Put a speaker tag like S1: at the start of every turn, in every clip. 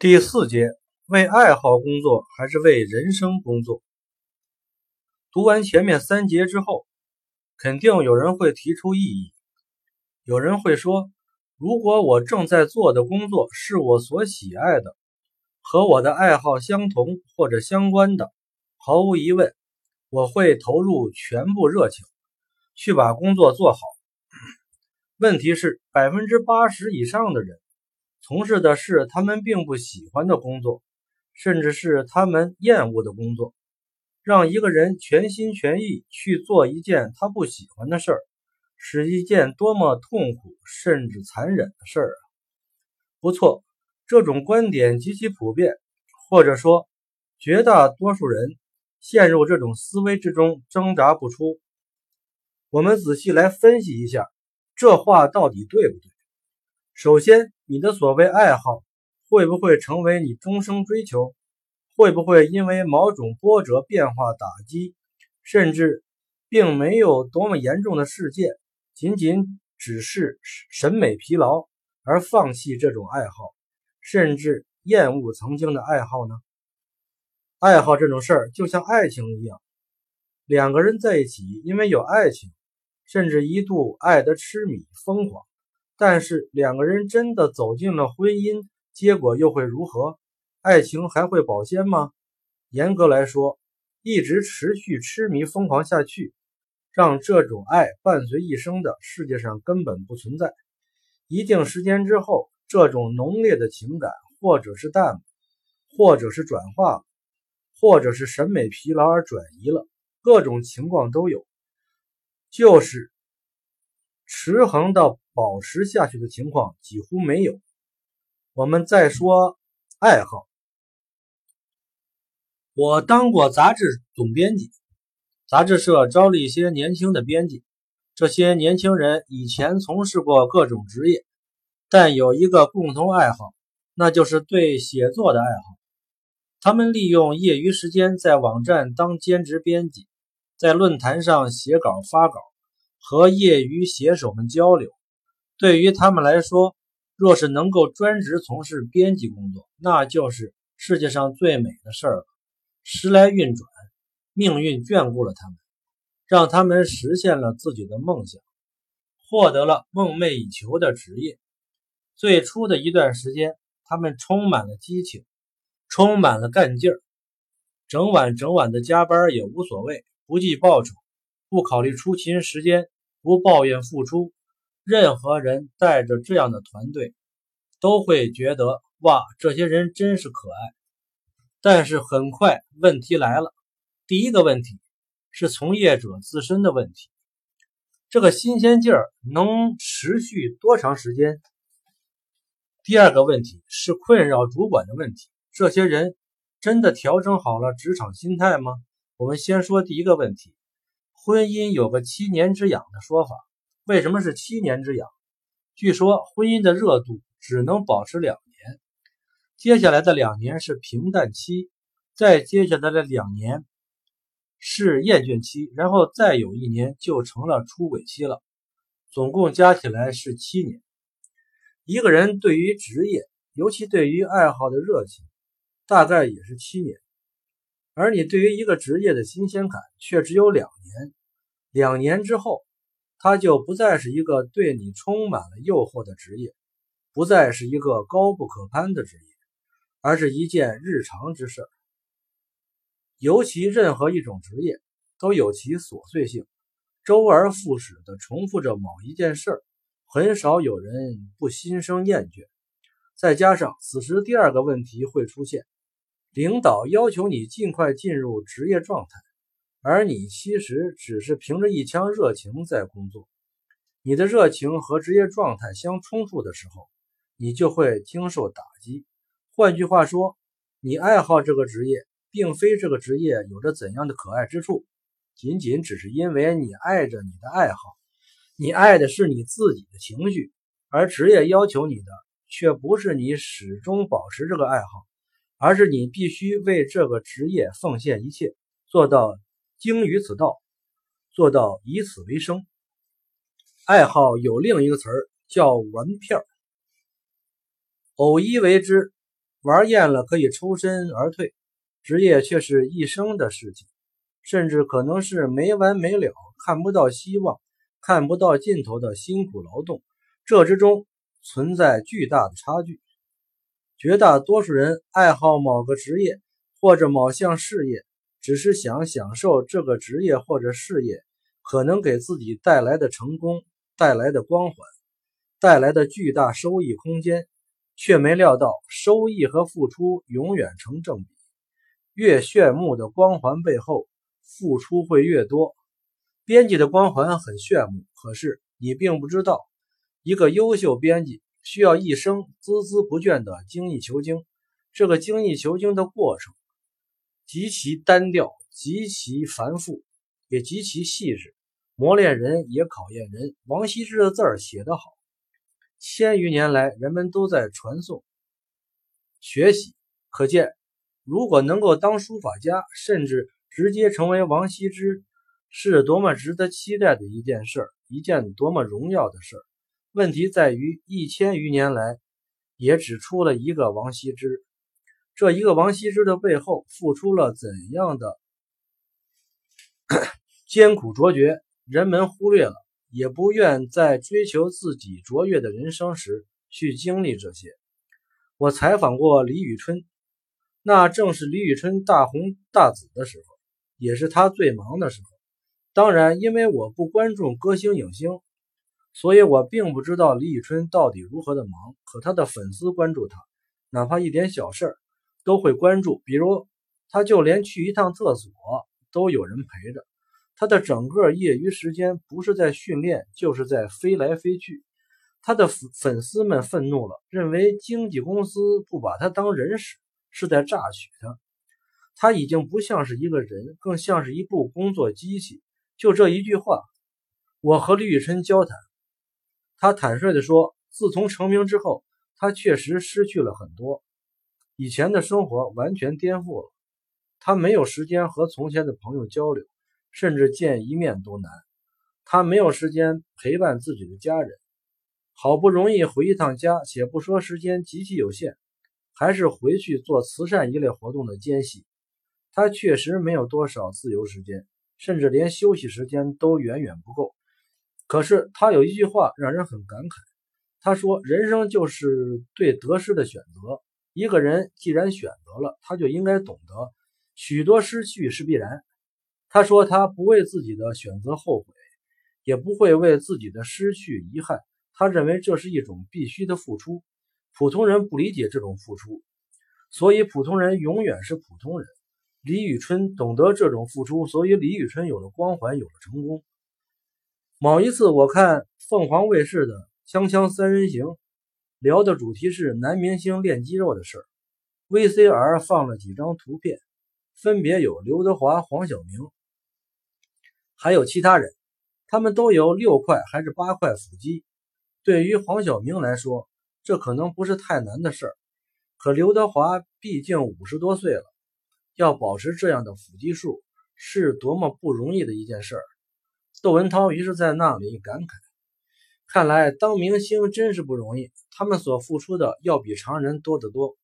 S1: 第四节，为爱好工作还是为人生工作？读完前面三节之后，肯定有人会提出异议。有人会说，如果我正在做的工作是我所喜爱的，和我的爱好相同或者相关的，毫无疑问，我会投入全部热情去把工作做好。问题是，百分之八十以上的人。从事的是他们并不喜欢的工作，甚至是他们厌恶的工作。让一个人全心全意去做一件他不喜欢的事儿，是一件多么痛苦甚至残忍的事儿啊！不错，这种观点极其普遍，或者说绝大多数人陷入这种思维之中挣扎不出。我们仔细来分析一下，这话到底对不对？首先，你的所谓爱好会不会成为你终生追求？会不会因为某种波折、变化、打击，甚至并没有多么严重的事件，仅仅只是审美疲劳而放弃这种爱好，甚至厌恶曾经的爱好呢？爱好这种事儿就像爱情一样，两个人在一起，因为有爱情，甚至一度爱得痴迷、疯狂。但是两个人真的走进了婚姻，结果又会如何？爱情还会保鲜吗？严格来说，一直持续痴迷疯狂下去，让这种爱伴随一生的世界上根本不存在。一定时间之后，这种浓烈的情感，或者是淡，或者是转化，或者是审美疲劳而转移了，各种情况都有，就是持恒到。保持下去的情况几乎没有。我们再说爱好，我当过杂志总编辑，杂志社招了一些年轻的编辑。这些年轻人以前从事过各种职业，但有一个共同爱好，那就是对写作的爱好。他们利用业余时间在网站当兼职编辑，在论坛上写稿发稿，和业余写手们交流。对于他们来说，若是能够专职从事编辑工作，那就是世界上最美的事儿了。时来运转，命运眷顾了他们，让他们实现了自己的梦想，获得了梦寐以求的职业。最初的一段时间，他们充满了激情，充满了干劲儿，整晚整晚的加班也无所谓，不计报酬，不考虑出勤时间，不抱怨付出。任何人带着这样的团队，都会觉得哇，这些人真是可爱。但是很快问题来了，第一个问题是从业者自身的问题，这个新鲜劲儿能持续多长时间？第二个问题是困扰主管的问题，这些人真的调整好了职场心态吗？我们先说第一个问题，婚姻有个七年之痒的说法。为什么是七年之痒？据说婚姻的热度只能保持两年，接下来的两年是平淡期，再接下来的两年是厌倦期，然后再有一年就成了出轨期了。总共加起来是七年。一个人对于职业，尤其对于爱好的热情，大概也是七年，而你对于一个职业的新鲜感却只有两年。两年之后。它就不再是一个对你充满了诱惑的职业，不再是一个高不可攀的职业，而是一件日常之事。尤其任何一种职业都有其琐碎性，周而复始地重复着某一件事，很少有人不心生厌倦。再加上此时第二个问题会出现：领导要求你尽快进入职业状态。而你其实只是凭着一腔热情在工作，你的热情和职业状态相冲突的时候，你就会经受打击。换句话说，你爱好这个职业，并非这个职业有着怎样的可爱之处，仅仅只是因为你爱着你的爱好，你爱的是你自己的情绪，而职业要求你的却不是你始终保持这个爱好，而是你必须为这个职业奉献一切，做到。精于此道，做到以此为生。爱好有另一个词儿叫玩票，偶一为之，玩厌了可以抽身而退，职业却是一生的事情，甚至可能是没完没了、看不到希望、看不到尽头的辛苦劳动。这之中存在巨大的差距。绝大多数人爱好某个职业或者某项事业，只是想享受这个职业或者事业可能给自己带来的成功、带来的光环、带来的巨大收益空间。却没料到，收益和付出永远成正比。越炫目的光环背后，付出会越多。编辑的光环很炫目，可是你并不知道，一个优秀编辑需要一生孜孜不倦的精益求精。这个精益求精的过程极其单调，极其繁复，也极其细致，磨练人也考验人。王羲之的字儿写得好。千余年来，人们都在传颂、学习，可见，如果能够当书法家，甚至直接成为王羲之，是多么值得期待的一件事儿，一件多么荣耀的事儿。问题在于，一千余年来，也只出了一个王羲之。这一个王羲之的背后，付出了怎样的 艰苦卓绝，人们忽略了。也不愿在追求自己卓越的人生时去经历这些。我采访过李宇春，那正是李宇春大红大紫的时候，也是他最忙的时候。当然，因为我不关注歌星影星，所以我并不知道李宇春到底如何的忙。可他的粉丝关注他，哪怕一点小事儿都会关注，比如他就连去一趟厕所都有人陪着。他的整个业余时间不是在训练，就是在飞来飞去。他的粉粉丝们愤怒了，认为经纪公司不把他当人使，是在榨取他。他已经不像是一个人，更像是一部工作机器。就这一句话，我和李宇春交谈，他坦率地说，自从成名之后，他确实失去了很多，以前的生活完全颠覆了。他没有时间和从前的朋友交流。甚至见一面都难，他没有时间陪伴自己的家人，好不容易回一趟家，且不说时间极其有限，还是回去做慈善一类活动的间隙，他确实没有多少自由时间，甚至连休息时间都远远不够。可是他有一句话让人很感慨，他说：“人生就是对得失的选择，一个人既然选择了，他就应该懂得，许多失去是必然。”他说：“他不为自己的选择后悔，也不会为自己的失去遗憾。他认为这是一种必须的付出。普通人不理解这种付出，所以普通人永远是普通人。李宇春懂得这种付出，所以李宇春有了光环，有了成功。某一次，我看凤凰卫视的《锵锵三人行》，聊的主题是男明星练肌肉的事儿，VCR 放了几张图片，分别有刘德华、黄晓明。”还有其他人，他们都有六块还是八块腹肌。对于黄晓明来说，这可能不是太难的事儿。可刘德华毕竟五十多岁了，要保持这样的腹肌数，是多么不容易的一件事儿。窦文涛于是在那里感慨：“看来当明星真是不容易，他们所付出的要比常人多得多。”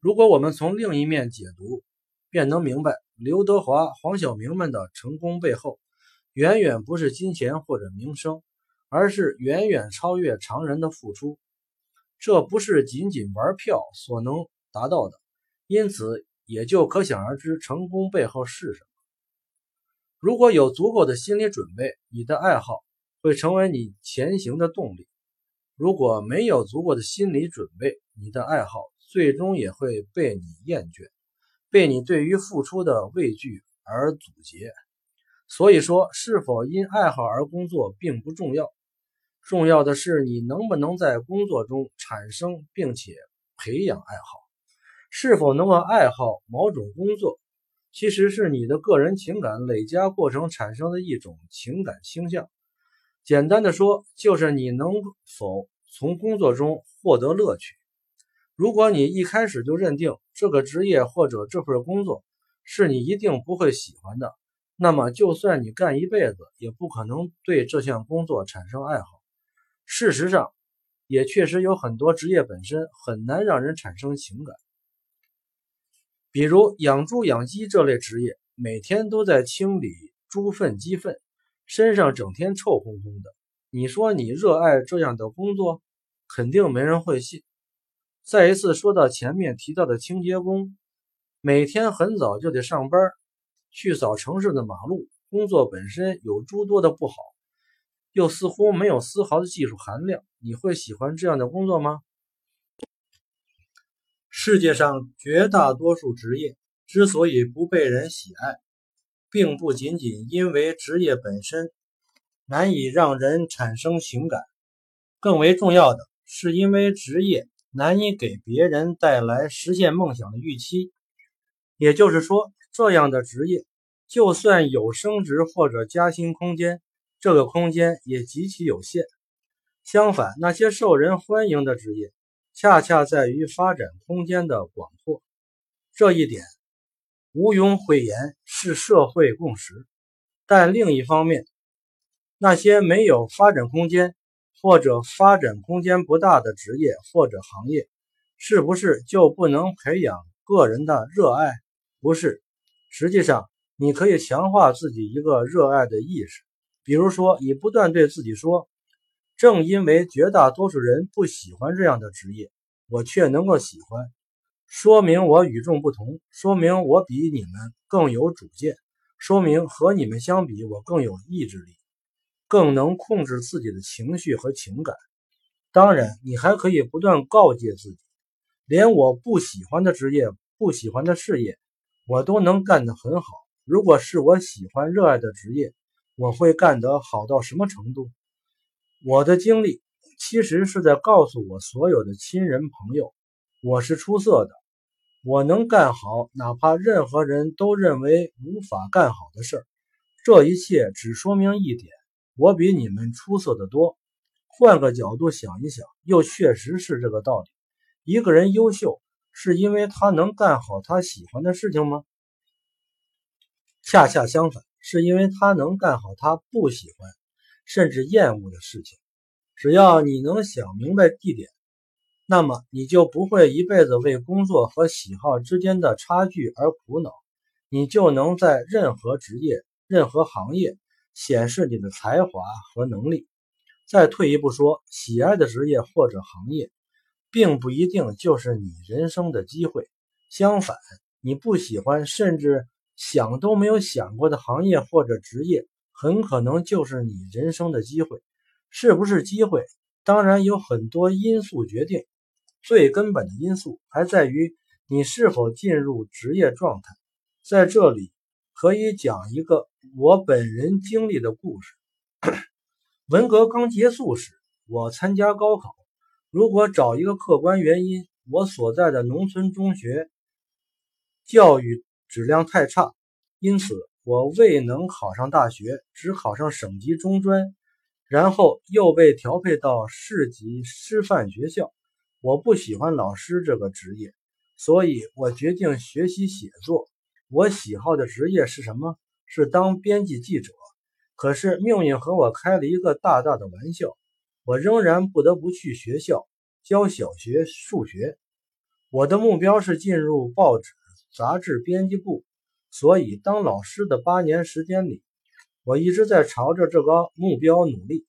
S1: 如果我们从另一面解读，便能明白。刘德华、黄晓明们的成功背后，远远不是金钱或者名声，而是远远超越常人的付出。这不是仅仅玩票所能达到的，因此也就可想而知成功背后是什么。如果有足够的心理准备，你的爱好会成为你前行的动力；如果没有足够的心理准备，你的爱好最终也会被你厌倦。被你对于付出的畏惧而阻截，所以说，是否因爱好而工作并不重要，重要的是你能不能在工作中产生并且培养爱好。是否能够爱好某种工作，其实是你的个人情感累加过程产生的一种情感倾向。简单的说，就是你能否从工作中获得乐趣。如果你一开始就认定这个职业或者这份工作是你一定不会喜欢的，那么就算你干一辈子，也不可能对这项工作产生爱好。事实上，也确实有很多职业本身很难让人产生情感，比如养猪养鸡这类职业，每天都在清理猪粪鸡粪，身上整天臭烘烘的。你说你热爱这样的工作，肯定没人会信。再一次说到前面提到的清洁工，每天很早就得上班，去扫城市的马路，工作本身有诸多的不好。又似乎没有丝毫的技术含量，你会喜欢这样的工作吗？世界上绝大多数职业之所以不被人喜爱，并不仅仅因为职业本身难以让人产生情感，更为重要的是因为职业难以给别人带来实现梦想的预期。也就是说，这样的职业就算有升职或者加薪空间。这个空间也极其有限。相反，那些受人欢迎的职业，恰恰在于发展空间的广阔。这一点毋庸讳言，是社会共识。但另一方面，那些没有发展空间或者发展空间不大的职业或者行业，是不是就不能培养个人的热爱？不是。实际上，你可以强化自己一个热爱的意识。比如说，你不断对自己说：“正因为绝大多数人不喜欢这样的职业，我却能够喜欢，说明我与众不同，说明我比你们更有主见，说明和你们相比，我更有意志力，更能控制自己的情绪和情感。”当然，你还可以不断告诫自己：“连我不喜欢的职业、不喜欢的事业，我都能干得很好。如果是我喜欢、热爱的职业。”我会干得好到什么程度？我的经历其实是在告诉我所有的亲人朋友，我是出色的，我能干好哪怕任何人都认为无法干好的事儿。这一切只说明一点：我比你们出色的多。换个角度想一想，又确实是这个道理。一个人优秀，是因为他能干好他喜欢的事情吗？恰恰相反。是因为他能干好他不喜欢甚至厌恶的事情。只要你能想明白一点，那么你就不会一辈子为工作和喜好之间的差距而苦恼，你就能在任何职业、任何行业显示你的才华和能力。再退一步说，喜爱的职业或者行业，并不一定就是你人生的机会。相反，你不喜欢甚至。想都没有想过的行业或者职业，很可能就是你人生的机会。是不是机会？当然有很多因素决定。最根本的因素还在于你是否进入职业状态。在这里，可以讲一个我本人经历的故事。文革刚结束时，我参加高考。如果找一个客观原因，我所在的农村中学教育。质量太差，因此我未能考上大学，只考上省级中专，然后又被调配到市级师范学校。我不喜欢老师这个职业，所以我决定学习写作。我喜好的职业是什么？是当编辑记者。可是命运和我开了一个大大的玩笑，我仍然不得不去学校教小学数学。我的目标是进入报纸。杂志编辑部，所以当老师的八年时间里，我一直在朝着这个目标努力。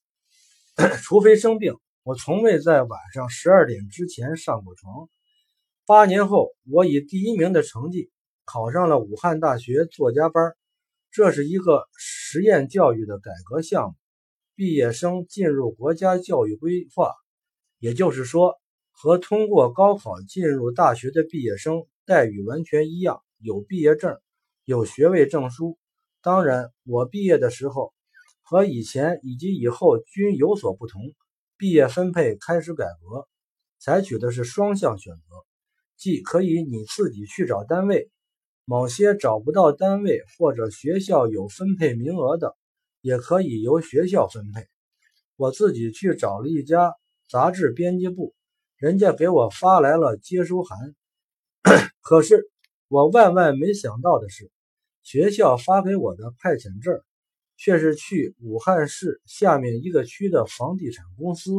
S1: 除非生病，我从未在晚上十二点之前上过床。八年后，我以第一名的成绩考上了武汉大学作家班，这是一个实验教育的改革项目，毕业生进入国家教育规划，也就是说，和通过高考进入大学的毕业生。待遇完全一样，有毕业证，有学位证书。当然，我毕业的时候和以前以及以后均有所不同。毕业分配开始改革，采取的是双向选择，即可以你自己去找单位，某些找不到单位或者学校有分配名额的，也可以由学校分配。我自己去找了一家杂志编辑部，人家给我发来了接收函。可是我万万没想到的是，学校发给我的派遣证，却是去武汉市下面一个区的房地产公司。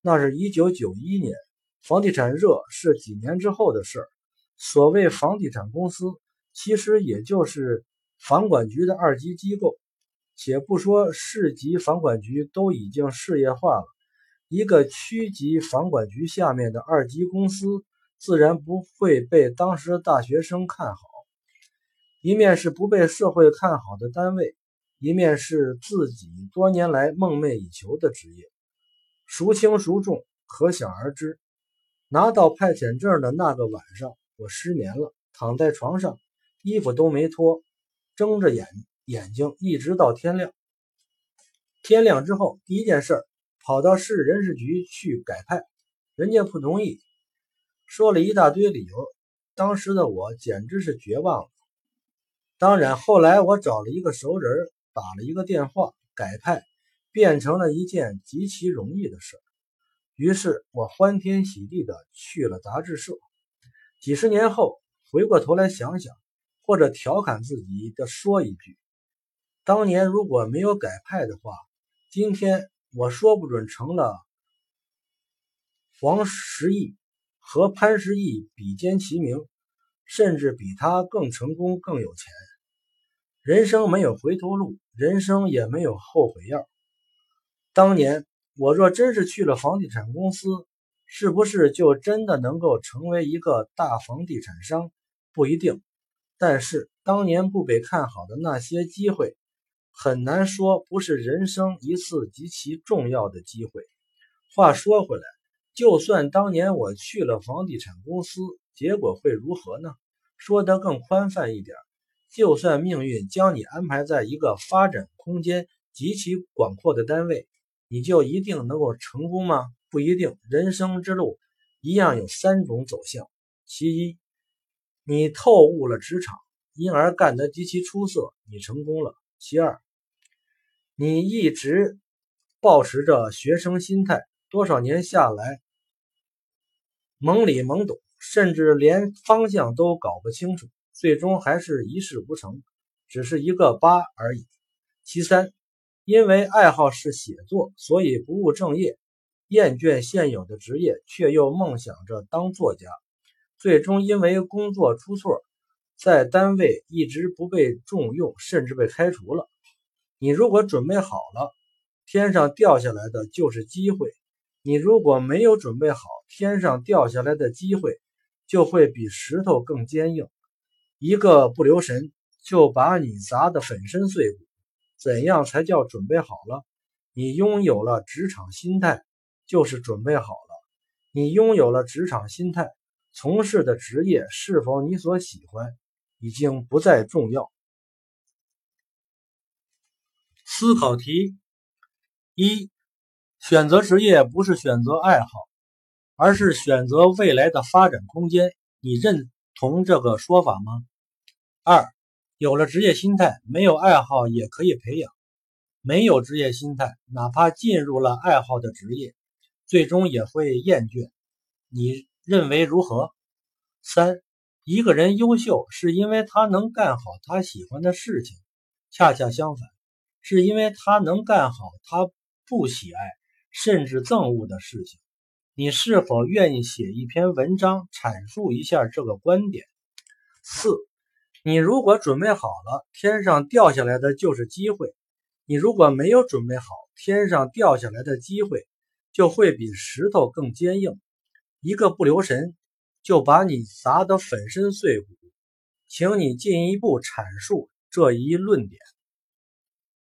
S1: 那是一九九一年，房地产热是几年之后的事儿。所谓房地产公司，其实也就是房管局的二级机构。且不说市级房管局都已经事业化了，一个区级房管局下面的二级公司，自然不会被当时大学生看好。一面是不被社会看好的单位，一面是自己多年来梦寐以求的职业，孰轻孰重，可想而知。拿到派遣证的那个晚上，我失眠了，躺在床上，衣服都没脱，睁着眼眼睛，一直到天亮。天亮之后，第一件事跑到市人事局去改派，人家不同意，说了一大堆理由。当时的我简直是绝望了。当然，后来我找了一个熟人，打了一个电话，改派变成了一件极其容易的事。于是我欢天喜地的去了杂志社。几十年后，回过头来想想，或者调侃自己的说一句：当年如果没有改派的话，今天我说不准成了黄石义和潘石屹比肩齐名，甚至比他更成功、更有钱。人生没有回头路，人生也没有后悔药。当年我若真是去了房地产公司，是不是就真的能够成为一个大房地产商？不一定。但是当年不被看好的那些机会，很难说不是人生一次极其重要的机会。话说回来，就算当年我去了房地产公司，结果会如何呢？说得更宽泛一点。就算命运将你安排在一个发展空间极其广阔的单位，你就一定能够成功吗？不一定。人生之路一样有三种走向：其一，你透悟了职场，因而干得极其出色，你成功了；其二，你一直保持着学生心态，多少年下来懵里懵懂，甚至连方向都搞不清楚。最终还是一事无成，只是一个疤而已。其三，因为爱好是写作，所以不务正业，厌倦现有的职业，却又梦想着当作家。最终因为工作出错，在单位一直不被重用，甚至被开除了。你如果准备好了，天上掉下来的就是机会；你如果没有准备好，天上掉下来的机会就会比石头更坚硬。一个不留神就把你砸得粉身碎骨。怎样才叫准备好了？你拥有了职场心态，就是准备好了。你拥有了职场心态，从事的职业是否你所喜欢，已经不再重要。思考题：一、选择职业不是选择爱好，而是选择未来的发展空间。你认同这个说法吗？二，有了职业心态，没有爱好也可以培养；没有职业心态，哪怕进入了爱好的职业，最终也会厌倦。你认为如何？三，一个人优秀是因为他能干好他喜欢的事情，恰恰相反，是因为他能干好他不喜爱甚至憎恶的事情。你是否愿意写一篇文章阐述一下这个观点？四。你如果准备好了，天上掉下来的就是机会；你如果没有准备好，天上掉下来的机会就会比石头更坚硬，一个不留神就把你砸得粉身碎骨。请你进一步阐述这一论点。